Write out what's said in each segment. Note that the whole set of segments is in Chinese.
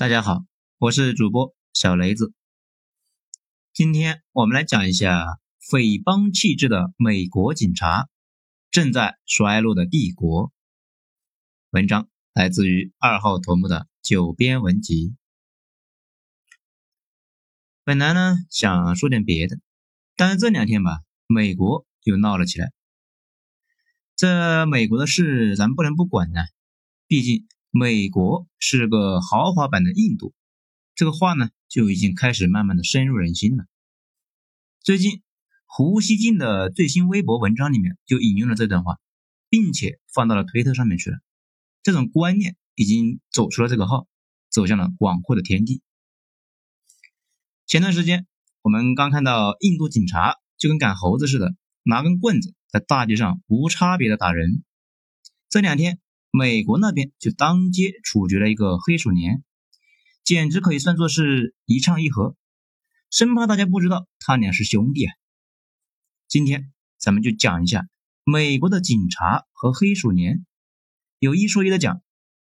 大家好，我是主播小雷子。今天我们来讲一下匪帮气质的美国警察正在衰落的帝国。文章来自于二号头目的九编文集。本来呢想说点别的，但是这两天吧，美国又闹了起来。这美国的事咱不能不管呢，毕竟。美国是个豪华版的印度，这个话呢就已经开始慢慢的深入人心了。最近胡锡进的最新微博文章里面就引用了这段话，并且放到了推特上面去了。这种观念已经走出了这个号，走向了广阔的天地。前段时间我们刚看到印度警察就跟赶猴子似的，拿根棍子在大街上无差别的打人。这两天。美国那边就当街处决了一个黑鼠年，简直可以算作是一唱一和，生怕大家不知道他俩是兄弟啊。今天咱们就讲一下美国的警察和黑鼠年。有一说一的讲，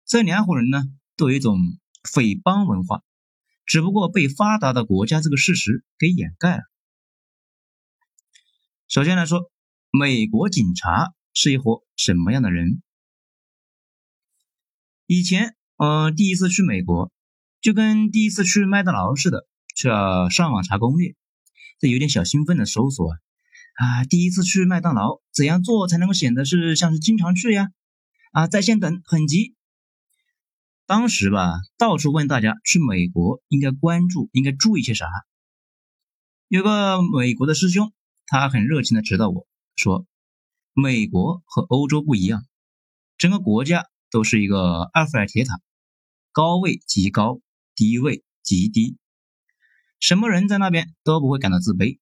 这两伙人呢都有一种匪帮文化，只不过被发达的国家这个事实给掩盖了。首先来说，美国警察是一伙什么样的人？以前，嗯，第一次去美国，就跟第一次去麦当劳似的，是要上网查攻略，这有点小兴奋的搜索，啊，第一次去麦当劳，怎样做才能够显得是像是经常去呀？啊，在线等，很急。当时吧，到处问大家去美国应该关注、应该注意些啥。有个美国的师兄，他很热情的指导我说，美国和欧洲不一样，整个国家。都是一个埃菲尔铁塔，高位极高，低位极低，什么人在那边都不会感到自卑。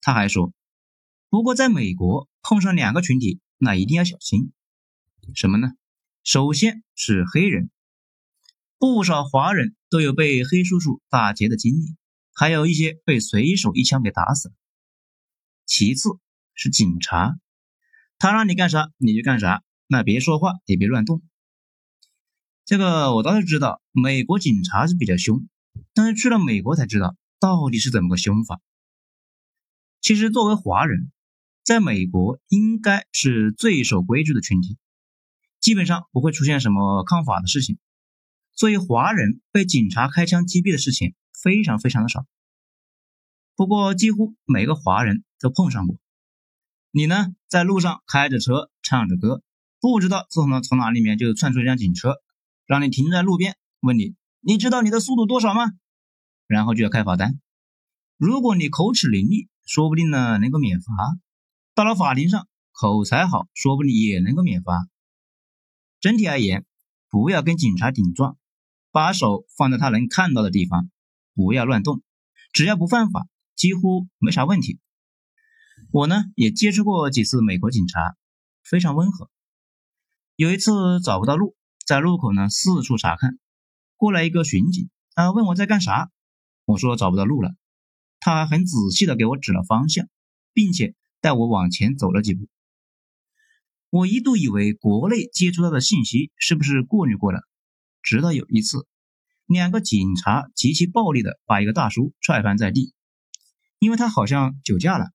他还说，不过在美国碰上两个群体，那一定要小心。什么呢？首先是黑人，不少华人都有被黑叔叔打劫的经历，还有一些被随手一枪给打死了。其次是警察，他让你干啥你就干啥，那别说话也别乱动。这个我倒是知道，美国警察是比较凶，但是去了美国才知道到底是怎么个凶法。其实作为华人，在美国应该是最守规矩的群体，基本上不会出现什么抗法的事情，所以华人被警察开枪击毙的事情非常非常的少。不过几乎每个华人都碰上过。你呢，在路上开着车唱着歌，不知道从哪从哪里面就窜出一辆警车。让你停在路边，问你，你知道你的速度多少吗？然后就要开罚单。如果你口齿伶俐，说不定呢能够免罚。到了法庭上，口才好，说不定也能够免罚。整体而言，不要跟警察顶撞，把手放在他能看到的地方，不要乱动。只要不犯法，几乎没啥问题。我呢也接触过几次美国警察，非常温和。有一次找不到路。在路口呢，四处查看，过来一个巡警，啊，问我在干啥，我说找不到路了，他很仔细的给我指了方向，并且带我往前走了几步。我一度以为国内接触到的信息是不是过滤过了，直到有一次，两个警察极其暴力的把一个大叔踹翻在地，因为他好像酒驾了，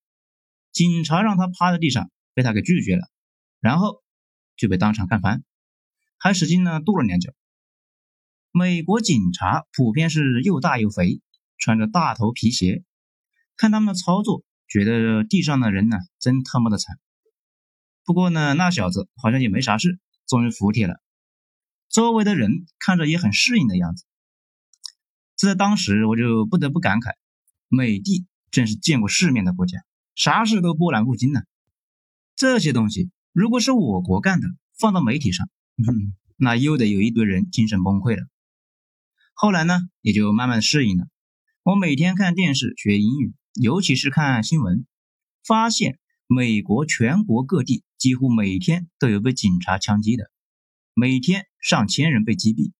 警察让他趴在地上，被他给拒绝了，然后就被当场干翻。还使劲呢，跺了两脚。美国警察普遍是又大又肥，穿着大头皮鞋。看他们的操作，觉得地上的人呢，真他妈的惨。不过呢，那小子好像也没啥事，终于服帖了。周围的人看着也很适应的样子。这在当时，我就不得不感慨，美帝真是见过世面的国家，啥事都波澜不惊呢。这些东西如果是我国干的，放到媒体上。嗯，那又得有一堆人精神崩溃了。后来呢，也就慢慢适应了。我每天看电视学英语，尤其是看新闻，发现美国全国各地几乎每天都有被警察枪击的，每天上千人被击毙，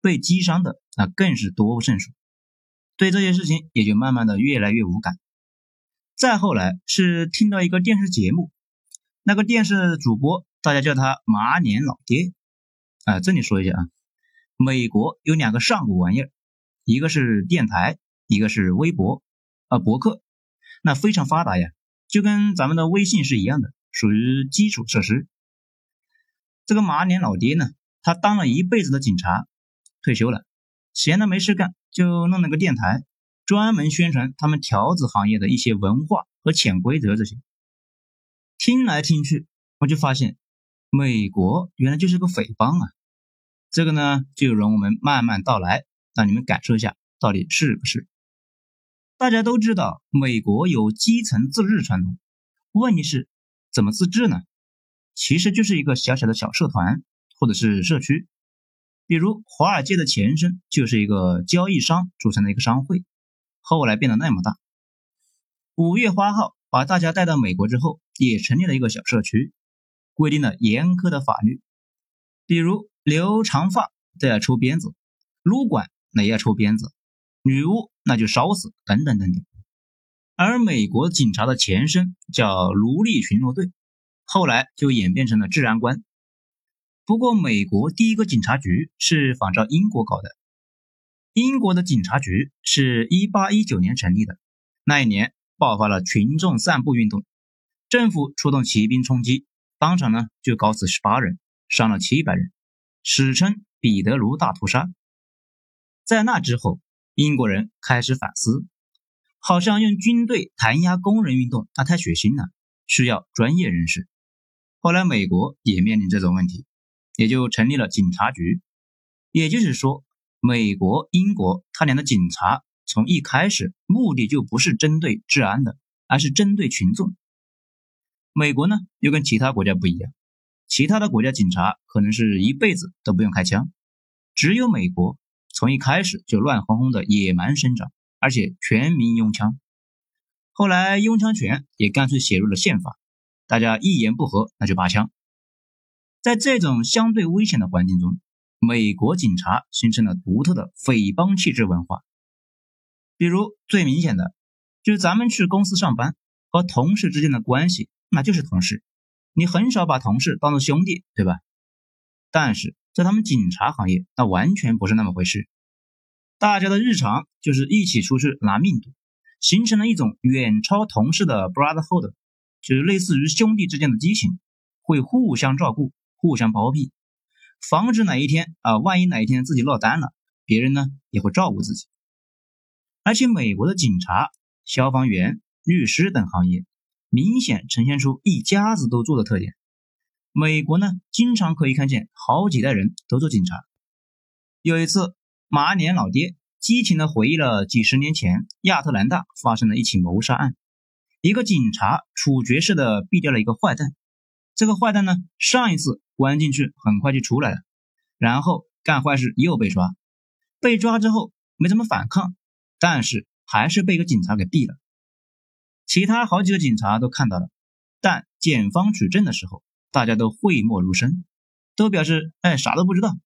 被击伤的那更是多不胜数。对这些事情也就慢慢的越来越无感。再后来是听到一个电视节目，那个电视主播大家叫他马脸老爹。啊，这里说一下啊，美国有两个上古玩意儿，一个是电台，一个是微博，啊，博客，那非常发达呀，就跟咱们的微信是一样的，属于基础设施。这个马脸老爹呢，他当了一辈子的警察，退休了，闲的没事干，就弄了个电台，专门宣传他们条子行业的一些文化和潜规则这些。听来听去，我就发现，美国原来就是个匪帮啊！这个呢，就容我们慢慢道来，让你们感受一下到底是不是。大家都知道，美国有基层自治传统，问题是怎么自治呢？其实就是一个小小的小社团或者是社区，比如华尔街的前身就是一个交易商组成的一个商会，后来变得那么大。五月花号。把大家带到美国之后，也成立了一个小社区，规定了严苛的法律，比如留长发都要抽鞭子，撸管那也要抽鞭子，女巫那就烧死，等等等等。而美国警察的前身叫奴隶巡逻队，后来就演变成了治安官。不过，美国第一个警察局是仿照英国搞的，英国的警察局是一八一九年成立的，那一年。爆发了群众散步运动，政府出动骑兵冲击，当场呢就搞死十八人，伤了七百人，史称彼得卢大屠杀。在那之后，英国人开始反思，好像用军队弹压工人运动那太血腥了，需要专业人士。后来美国也面临这种问题，也就成立了警察局。也就是说，美国、英国他俩的警察。从一开始，目的就不是针对治安的，而是针对群众。美国呢，又跟其他国家不一样，其他的国家警察可能是一辈子都不用开枪，只有美国从一开始就乱哄哄的野蛮生长，而且全民拥枪。后来拥枪权也干脆写入了宪法，大家一言不合那就拔枪。在这种相对危险的环境中，美国警察形成了独特的匪帮气质文化。比如最明显的，就是咱们去公司上班和同事之间的关系，那就是同事，你很少把同事当做兄弟，对吧？但是在他们警察行业，那完全不是那么回事。大家的日常就是一起出去拿命赌，形成了一种远超同事的 brotherhood，就是类似于兄弟之间的激情，会互相照顾、互相包庇，防止哪一天啊，万一哪一天自己落单了，别人呢也会照顾自己。而且，美国的警察、消防员、律师等行业明显呈现出一家子都做的特点。美国呢，经常可以看见好几代人都做警察。有一次，马脸老爹激情地回忆了几十年前亚特兰大发生的一起谋杀案：一个警察处决式的毙掉了一个坏蛋。这个坏蛋呢，上一次关进去很快就出来了，然后干坏事又被抓，被抓之后没怎么反抗。但是还是被一个警察给毙了，其他好几个警察都看到了，但检方取证的时候，大家都讳莫如深，都表示哎啥都不知道。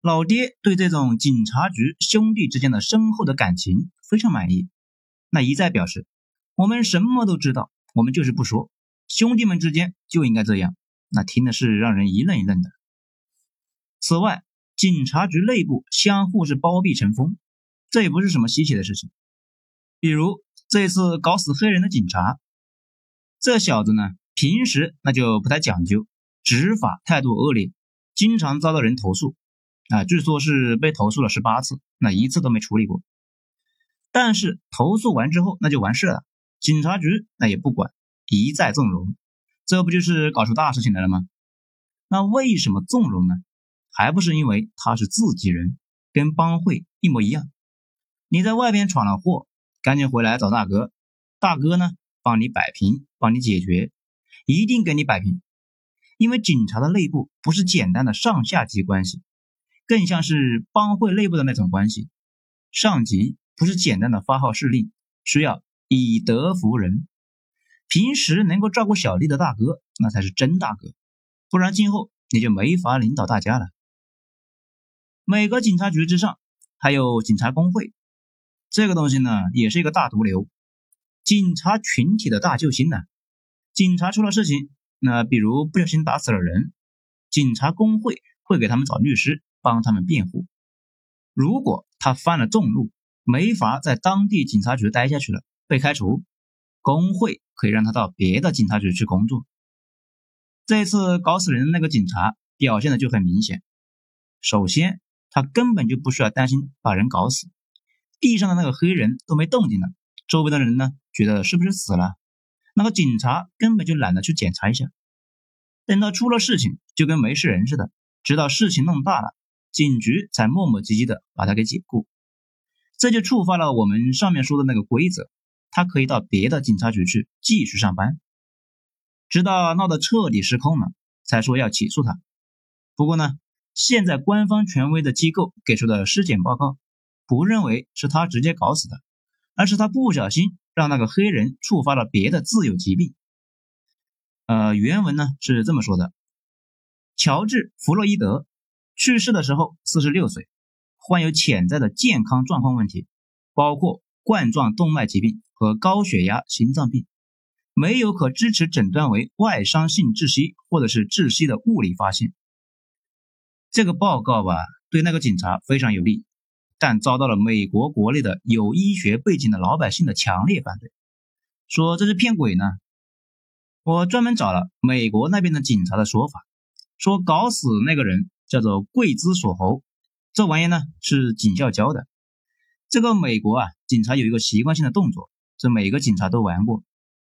老爹对这种警察局兄弟之间的深厚的感情非常满意，那一再表示我们什么都知道，我们就是不说，兄弟们之间就应该这样。那听的是让人一愣一愣的。此外，警察局内部相互是包庇成风。这也不是什么稀奇的事情。比如这次搞死黑人的警察，这小子呢，平时那就不太讲究，执法态度恶劣，经常遭到人投诉。啊，据说是被投诉了十八次，那一次都没处理过。但是投诉完之后，那就完事了，警察局那也不管，一再纵容，这不就是搞出大事情来了吗？那为什么纵容呢？还不是因为他是自己人，跟帮会一模一样。你在外边闯了祸，赶紧回来找大哥，大哥呢帮你摆平，帮你解决，一定给你摆平。因为警察的内部不是简单的上下级关系，更像是帮会内部的那种关系。上级不是简单的发号施令，需要以德服人。平时能够照顾小弟的大哥，那才是真大哥，不然今后你就没法领导大家了。每个警察局之上还有警察工会。这个东西呢，也是一个大毒瘤，警察群体的大救星呢。警察出了事情，那比如不小心打死了人，警察工会会给他们找律师帮他们辩护。如果他犯了众怒，没法在当地警察局待下去了，被开除，工会可以让他到别的警察局去工作。这次搞死人的那个警察表现的就很明显。首先，他根本就不需要担心把人搞死，地上的那个黑人都没动静了，周围的人呢觉得是不是死了？那个警察根本就懒得去检查一下，等到出了事情就跟没事人似的，直到事情弄大了，警局才磨磨唧唧的把他给解雇。这就触发了我们上面说的那个规则，他可以到别的警察局去继续上班，直到闹得彻底失控了，才说要起诉他。不过呢，现在官方权威的机构给出的尸检报告，不认为是他直接搞死的，而是他不小心让那个黑人触发了别的自有疾病。呃，原文呢是这么说的：乔治·弗洛伊德去世的时候四十六岁。患有潜在的健康状况问题，包括冠状动脉疾病和高血压、心脏病，没有可支持诊断为外伤性窒息或者是窒息的物理发现。这个报告吧，对那个警察非常有利，但遭到了美国国内的有医学背景的老百姓的强烈反对，说这是骗鬼呢。我专门找了美国那边的警察的说法，说搞死那个人叫做贵兹索侯。这玩意呢是警校教的。这个美国啊，警察有一个习惯性的动作，这每个警察都玩过。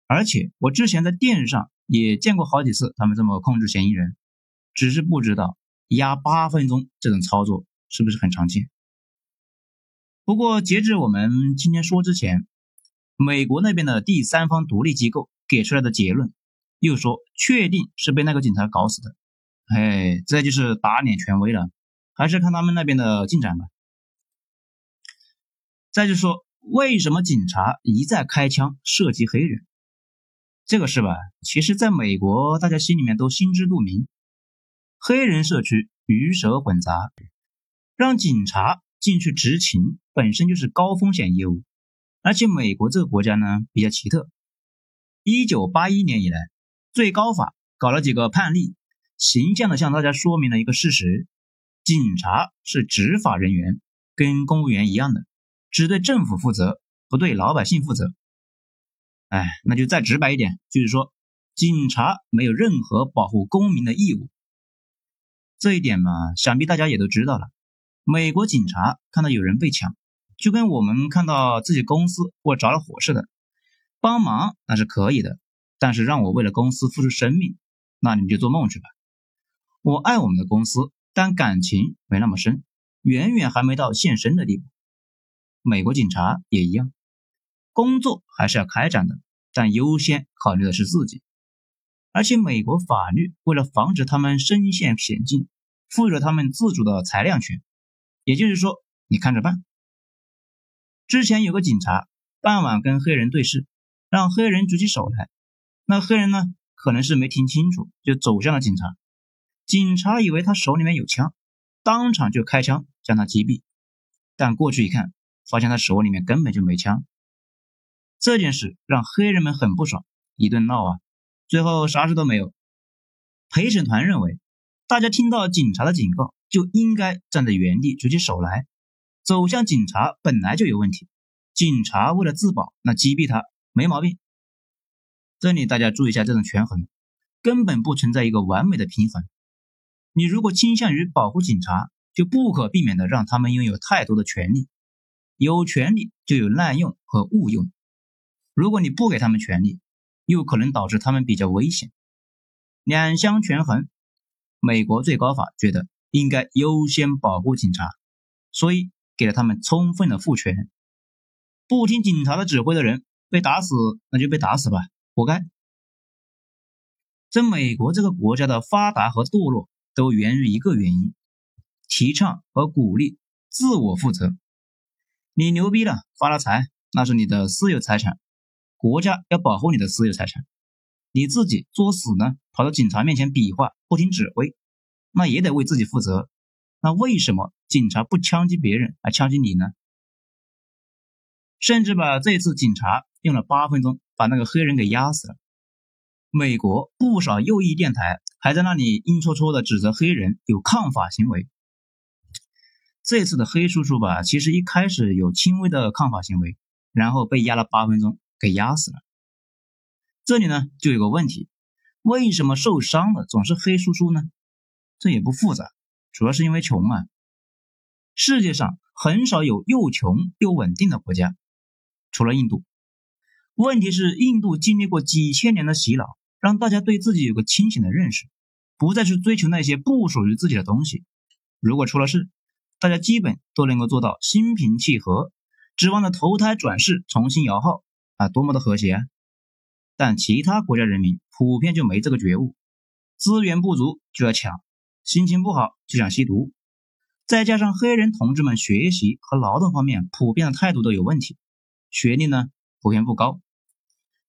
而且我之前在电视上也见过好几次，他们这么控制嫌疑人，只是不知道压八分钟这种操作是不是很常见。不过截至我们今天说之前，美国那边的第三方独立机构给出来的结论，又说确定是被那个警察搞死的。哎，这就是打脸权威了。还是看他们那边的进展吧。再就说，为什么警察一再开枪射击黑人？这个事吧，其实在美国大家心里面都心知肚明。黑人社区鱼蛇混杂，让警察进去执勤本身就是高风险业务。而且美国这个国家呢比较奇特，一九八一年以来，最高法搞了几个判例，形象的向大家说明了一个事实。警察是执法人员，跟公务员一样的，只对政府负责，不对老百姓负责。哎，那就再直白一点，就是说，警察没有任何保护公民的义务。这一点嘛，想必大家也都知道了。美国警察看到有人被抢，就跟我们看到自己公司或着了火似的，帮忙那是可以的，但是让我为了公司付出生命，那你们就做梦去吧。我爱我们的公司。但感情没那么深，远远还没到献身的地步。美国警察也一样，工作还是要开展的，但优先考虑的是自己。而且美国法律为了防止他们身陷险境，赋予了他们自主的裁量权。也就是说，你看着办。之前有个警察傍晚跟黑人对视，让黑人举起手来，那黑人呢，可能是没听清楚，就走向了警察。警察以为他手里面有枪，当场就开枪将他击毙。但过去一看，发现他手里面根本就没枪。这件事让黑人们很不爽，一顿闹啊，最后啥事都没有。陪审团认为，大家听到警察的警告就应该站在原地举起手来，走向警察本来就有问题。警察为了自保，那击毙他没毛病。这里大家注意一下这种权衡，根本不存在一个完美的平衡。你如果倾向于保护警察，就不可避免的让他们拥有太多的权利。有权利就有滥用和误用。如果你不给他们权利，又可能导致他们比较危险。两相权衡，美国最高法觉得应该优先保护警察，所以给了他们充分的赋权。不听警察的指挥的人被打死，那就被打死吧，活该。在美国这个国家的发达和堕落。都源于一个原因：提倡和鼓励自我负责。你牛逼了，发了财，那是你的私有财产，国家要保护你的私有财产。你自己作死呢，跑到警察面前比划，不听指挥，那也得为自己负责。那为什么警察不枪击别人，而枪击你呢？甚至把这次警察用了八分钟把那个黑人给压死了。美国不少右翼电台。还在那里阴戳戳的指责黑人有抗法行为，这次的黑叔叔吧，其实一开始有轻微的抗法行为，然后被压了八分钟，给压死了。这里呢就有个问题，为什么受伤的总是黑叔叔呢？这也不复杂，主要是因为穷啊。世界上很少有又穷又稳定的国家，除了印度。问题是，印度经历过几千年的洗脑，让大家对自己有个清醒的认识，不再去追求那些不属于自己的东西。如果出了事，大家基本都能够做到心平气和，指望着投胎转世重新摇号啊，多么的和谐啊！但其他国家人民普遍就没这个觉悟，资源不足就要抢，心情不好就想吸毒，再加上黑人同志们学习和劳动方面普遍的态度都有问题，学历呢普遍不高，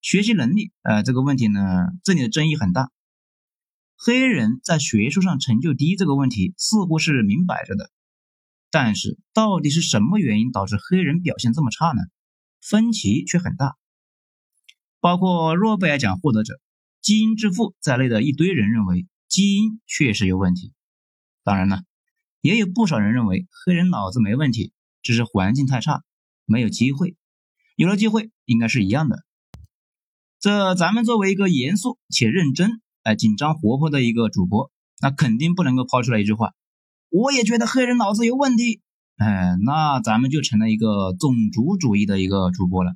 学习能力呃这个问题呢这里的争议很大，黑人在学术上成就低这个问题似乎是明摆着的，但是到底是什么原因导致黑人表现这么差呢？分歧却很大。包括诺贝尔奖获得者、基因之父在内的一堆人认为基因确实有问题。当然了，也有不少人认为黑人脑子没问题，只是环境太差，没有机会。有了机会，应该是一样的。这咱们作为一个严肃且认真、哎紧张活泼的一个主播，那肯定不能够抛出来一句话：“我也觉得黑人脑子有问题。”哎，那咱们就成了一个种族主义的一个主播了。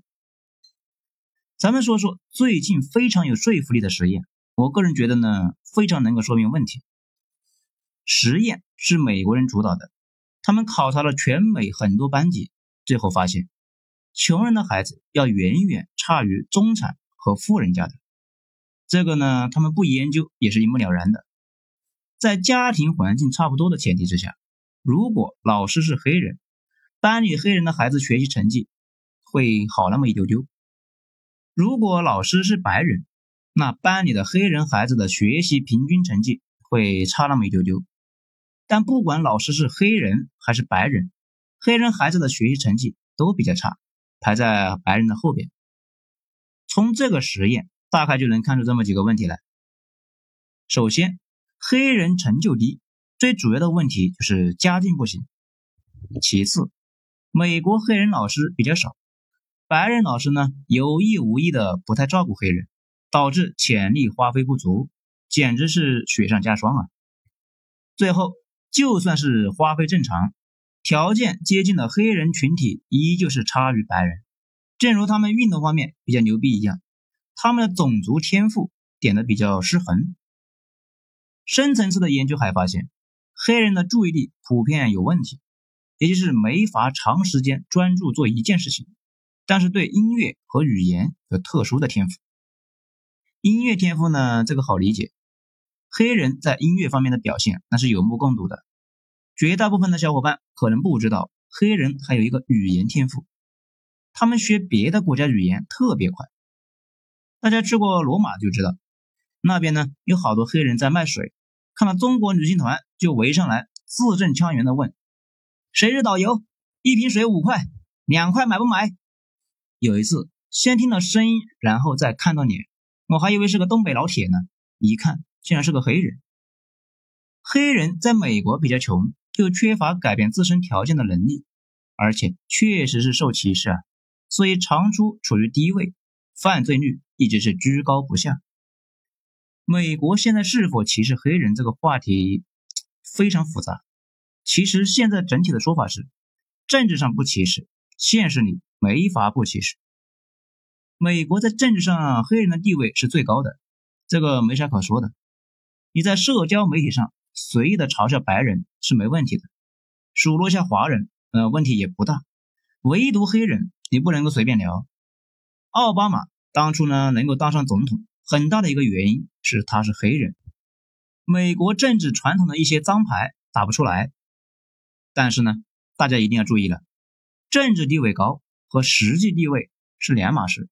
咱们说说最近非常有说服力的实验，我个人觉得呢，非常能够说明问题。实验是美国人主导的，他们考察了全美很多班级，最后发现，穷人的孩子要远远差于中产和富人家的。这个呢，他们不研究也是一目了然的。在家庭环境差不多的前提之下，如果老师是黑人，班里黑人的孩子学习成绩会好那么一丢丢。如果老师是白人，那班里的黑人孩子的学习平均成绩会差那么一丢丢。但不管老师是黑人还是白人，黑人孩子的学习成绩都比较差，排在白人的后边。从这个实验大概就能看出这么几个问题来。首先，黑人成就低，最主要的问题就是家境不行。其次，美国黑人老师比较少。白人老师呢，有意无意的不太照顾黑人，导致潜力发挥不足，简直是雪上加霜啊！最后，就算是发挥正常，条件接近的黑人群体依旧是差于白人。正如他们运动方面比较牛逼一样，他们的种族天赋点的比较失衡。深层次的研究还发现，黑人的注意力普遍有问题，也就是没法长时间专注做一件事情。但是对音乐和语言有特殊的天赋。音乐天赋呢，这个好理解。黑人在音乐方面的表现那是有目共睹的。绝大部分的小伙伴可能不知道，黑人还有一个语言天赋，他们学别的国家语言特别快。大家去过罗马就知道，那边呢有好多黑人在卖水，看到中国旅行团就围上来，字正腔圆的问：“谁是导游？一瓶水五块，两块买不买？”有一次，先听到声音，然后再看到脸，我还以为是个东北老铁呢，一看竟然是个黑人。黑人在美国比较穷，又缺乏改变自身条件的能力，而且确实是受歧视啊，所以长出处于低位，犯罪率一直是居高不下。美国现在是否歧视黑人这个话题非常复杂。其实现在整体的说法是，政治上不歧视，现实里。没法不歧视。美国在政治上黑人的地位是最高的，这个没啥可说的。你在社交媒体上随意的嘲笑白人是没问题的，数落一下华人，呃，问题也不大。唯独黑人，你不能够随便聊。奥巴马当初呢能够当上总统，很大的一个原因是他是黑人。美国政治传统的一些脏牌打不出来，但是呢，大家一定要注意了，政治地位高。和实际地位是两码事，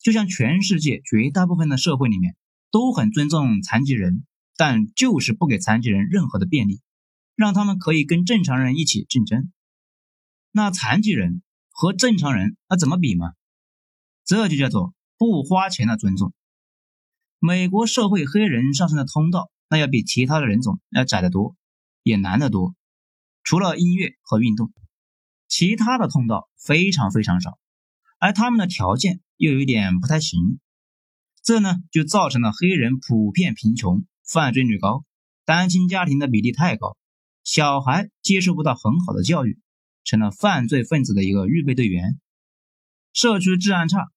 就像全世界绝大部分的社会里面都很尊重残疾人，但就是不给残疾人任何的便利，让他们可以跟正常人一起竞争。那残疾人和正常人那怎么比嘛？这就叫做不花钱的尊重。美国社会黑人上升的通道那要比其他的人种要窄得多，也难得多。除了音乐和运动，其他的通道非常非常少，而他们的条件又有一点不太行，这呢就造成了黑人普遍贫穷、犯罪率高、单亲家庭的比例太高，小孩接受不到很好的教育，成了犯罪分子的一个预备队员。社区治安差，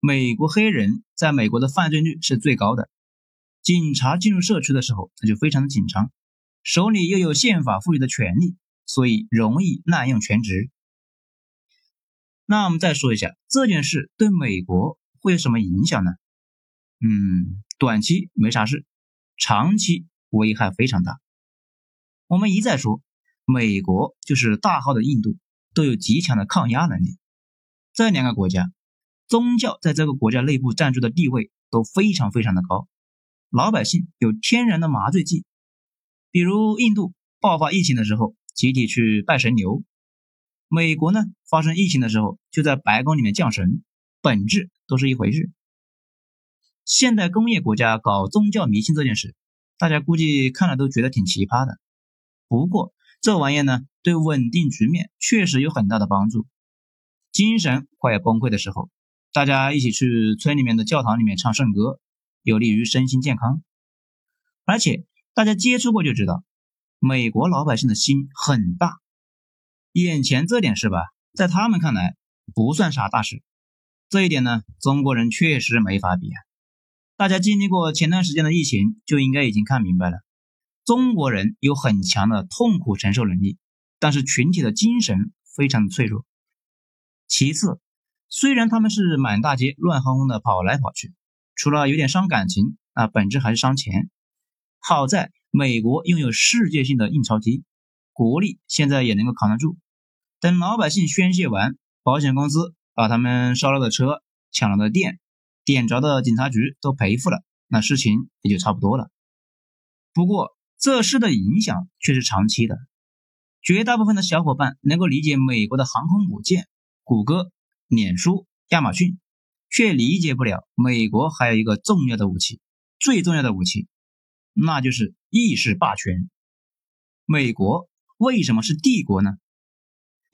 美国黑人在美国的犯罪率是最高的。警察进入社区的时候，那就非常的紧张，手里又有宪法赋予的权利，所以容易滥用权职。那我们再说一下这件事对美国会有什么影响呢？嗯，短期没啥事，长期危害非常大。我们一再说，美国就是大号的印度，都有极强的抗压能力。这两个国家，宗教在这个国家内部占据的地位都非常非常的高，老百姓有天然的麻醉剂，比如印度爆发疫情的时候，集体去拜神牛；美国呢，发生疫情的时候，就在白宫里面降神，本质都是一回事。现代工业国家搞宗教迷信这件事，大家估计看了都觉得挺奇葩的。不过这玩意呢，对稳定局面确实有很大的帮助。精神快要崩溃的时候，大家一起去村里面的教堂里面唱圣歌，有利于身心健康。而且大家接触过就知道，美国老百姓的心很大，眼前这点事吧，在他们看来不算啥大事。这一点呢，中国人确实没法比啊。大家经历过前段时间的疫情，就应该已经看明白了，中国人有很强的痛苦承受能力，但是群体的精神非常的脆弱。其次，虽然他们是满大街乱哄哄的跑来跑去，除了有点伤感情，那本质还是伤钱。好在美国拥有世界性的印钞机，国力现在也能够扛得住。等老百姓宣泄完，保险公司把他们烧了的车、抢了的店、点着的警察局都赔付了，那事情也就差不多了。不过这事的影响却是长期的，绝大部分的小伙伴能够理解美国的航空母舰。谷歌、脸书、亚马逊，却理解不了美国还有一个重要的武器，最重要的武器，那就是意识霸权。美国为什么是帝国呢？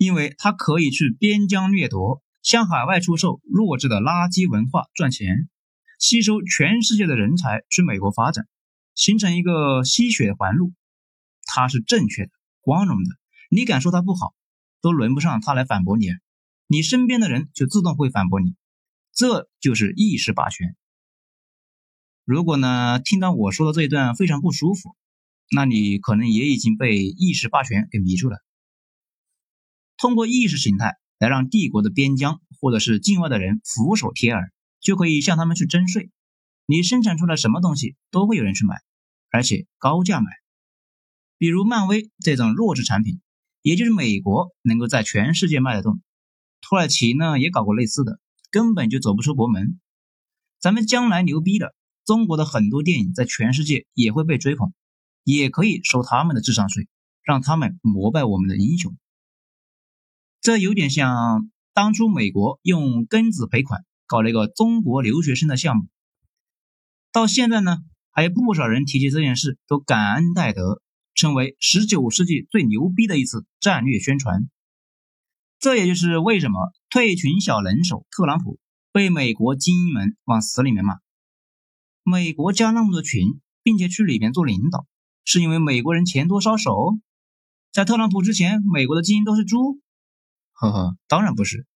因为它可以去边疆掠夺，向海外出售弱智的垃圾文化赚钱，吸收全世界的人才去美国发展，形成一个吸血环路。它是正确的、光荣的，你敢说它不好，都轮不上它来反驳你。你身边的人就自动会反驳你，这就是意识霸权。如果呢听到我说的这一段非常不舒服，那你可能也已经被意识霸权给迷住了。通过意识形态来让帝国的边疆或者是境外的人俯首帖耳，就可以向他们去征税。你生产出来什么东西都会有人去买，而且高价买。比如漫威这种弱智产品，也就是美国能够在全世界卖得动。土耳其呢也搞过类似的，根本就走不出国门。咱们将来牛逼了，中国的很多电影在全世界也会被追捧，也可以收他们的智商税，让他们膜拜我们的英雄。这有点像当初美国用庚子赔款搞了一个中国留学生的项目，到现在呢还有不少人提起这件事，都感恩戴德，称为十九世纪最牛逼的一次战略宣传。这也就是为什么退群小能手特朗普被美国精英们往死里面骂。美国加那么多群，并且去里面做领导，是因为美国人钱多烧手？在特朗普之前，美国的精英都是猪？呵呵，当然不是。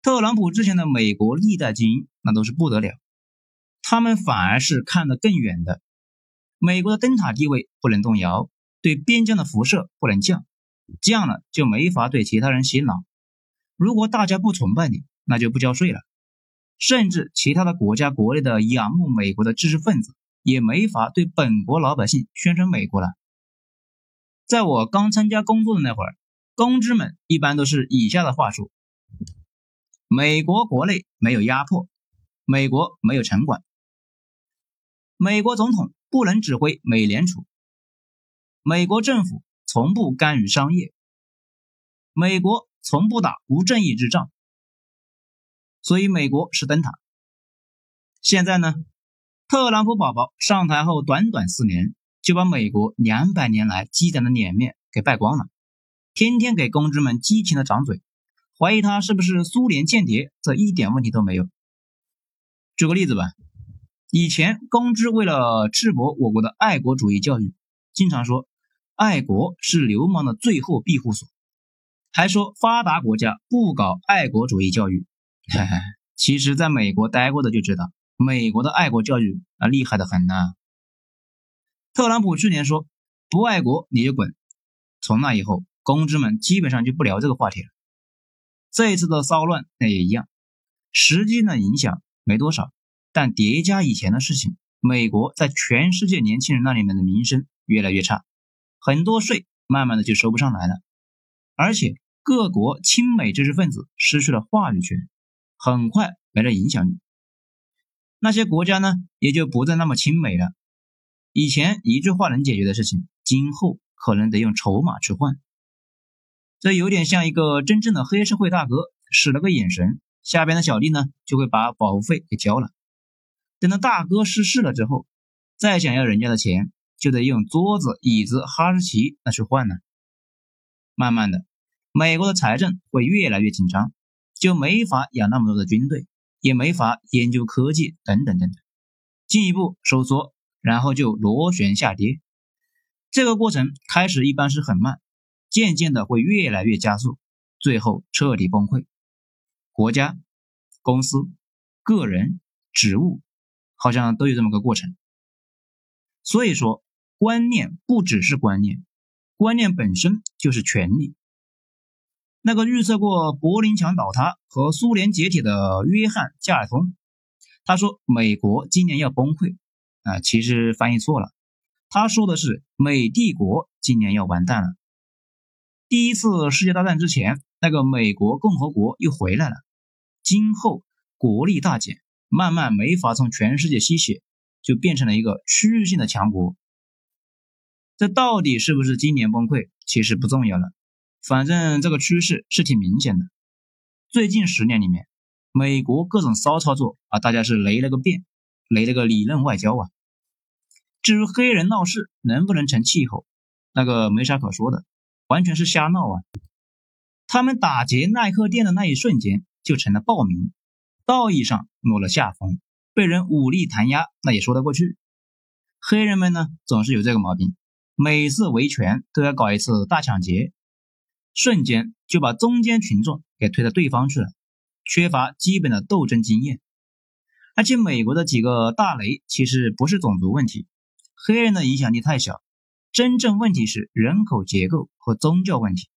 特朗普之前的美国历代精英那都是不得了，他们反而是看得更远的。美国的灯塔地位不能动摇，对边疆的辐射不能降。降了就没法对其他人洗脑。如果大家不崇拜你，那就不交税了。甚至其他的国家国内的仰慕美国的知识分子，也没法对本国老百姓宣传美国了。在我刚参加工作的那会儿，公知们一般都是以下的话术：美国国内没有压迫，美国没有城管，美国总统不能指挥美联储，美国政府。从不干预商业，美国从不打无正义之仗，所以美国是灯塔。现在呢，特朗普宝宝上台后短短四年，就把美国两百年来积攒的脸面给败光了。天天给公知们激情的掌嘴，怀疑他是不是苏联间谍，这一点问题都没有。举个例子吧，以前公知为了赤膊我国的爱国主义教育，经常说爱国是流氓的最后庇护所，还说发达国家不搞爱国主义教育。嘿嘿，其实在美国待过的就知道，美国的爱国教育啊厉害的很呐。特朗普去年说不爱国你就滚，从那以后，公知们基本上就不聊这个话题了。这一次的骚乱那也一样，实际的影响。没多少，但叠加以前的事情，美国在全世界年轻人那里面的名声越来越差，很多税慢慢的就收不上来了，而且各国亲美知识分子失去了话语权，很快没了影响力。那些国家呢，也就不再那么亲美了。以前一句话能解决的事情，今后可能得用筹码去换。这有点像一个真正的黑社会大哥使了个眼神。下边的小弟呢，就会把保护费给交了。等到大哥逝世了之后，再想要人家的钱，就得用桌子、椅子、哈士奇那去换了。慢慢的，美国的财政会越来越紧张，就没法养那么多的军队，也没法研究科技等等等等，进一步收缩，然后就螺旋下跌。这个过程开始一般是很慢，渐渐的会越来越加速，最后彻底崩溃。国家、公司、个人、职务，好像都有这么个过程。所以说，观念不只是观念，观念本身就是权力。那个预测过柏林墙倒塌和苏联解体的约翰·加尔通，他说美国今年要崩溃啊，其实翻译错了，他说的是美帝国今年要完蛋了。第一次世界大战之前，那个美国共和国又回来了。今后国力大减，慢慢没法从全世界吸血，就变成了一个区域性的强国。这到底是不是今年崩溃，其实不重要了。反正这个趋势是挺明显的。最近十年里面，美国各种骚操作啊，大家是雷了个遍，雷了个理论外交啊。至于黑人闹事能不能成气候，那个没啥可说的，完全是瞎闹啊。他们打劫耐克店的那一瞬间。就成了暴民，道义上落了下风，被人武力弹压，那也说得过去。黑人们呢，总是有这个毛病，每次维权都要搞一次大抢劫，瞬间就把中间群众给推到对方去了，缺乏基本的斗争经验。而且美国的几个大雷其实不是种族问题，黑人的影响力太小，真正问题是人口结构和宗教问题。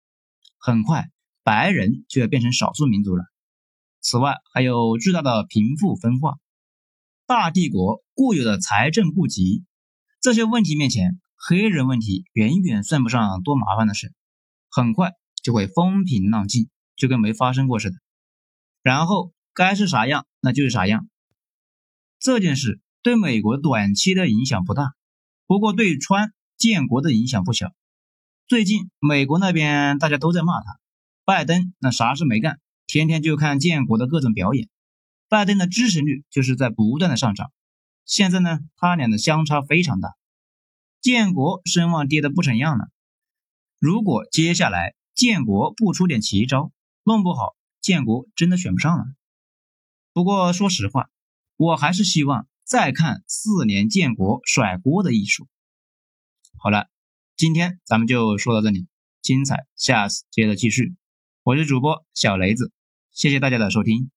很快，白人就要变成少数民族了。此外，还有巨大的贫富分化、大帝国固有的财政不及这些问题面前，黑人问题远远算不上多麻烦的事，很快就会风平浪静，就跟没发生过似的。然后该是啥样，那就是啥样。这件事对美国短期的影响不大，不过对川建国的影响不小。最近美国那边大家都在骂他，拜登那啥事没干。天天就看建国的各种表演，拜登的支持率就是在不断的上涨。现在呢，他俩的相差非常大，建国声望跌得不成样了。如果接下来建国不出点奇招，弄不好建国真的选不上了。不过说实话，我还是希望再看四年建国甩锅的艺术。好了，今天咱们就说到这里，精彩下次接着继续。我是主播小雷子。谢谢大家的收听。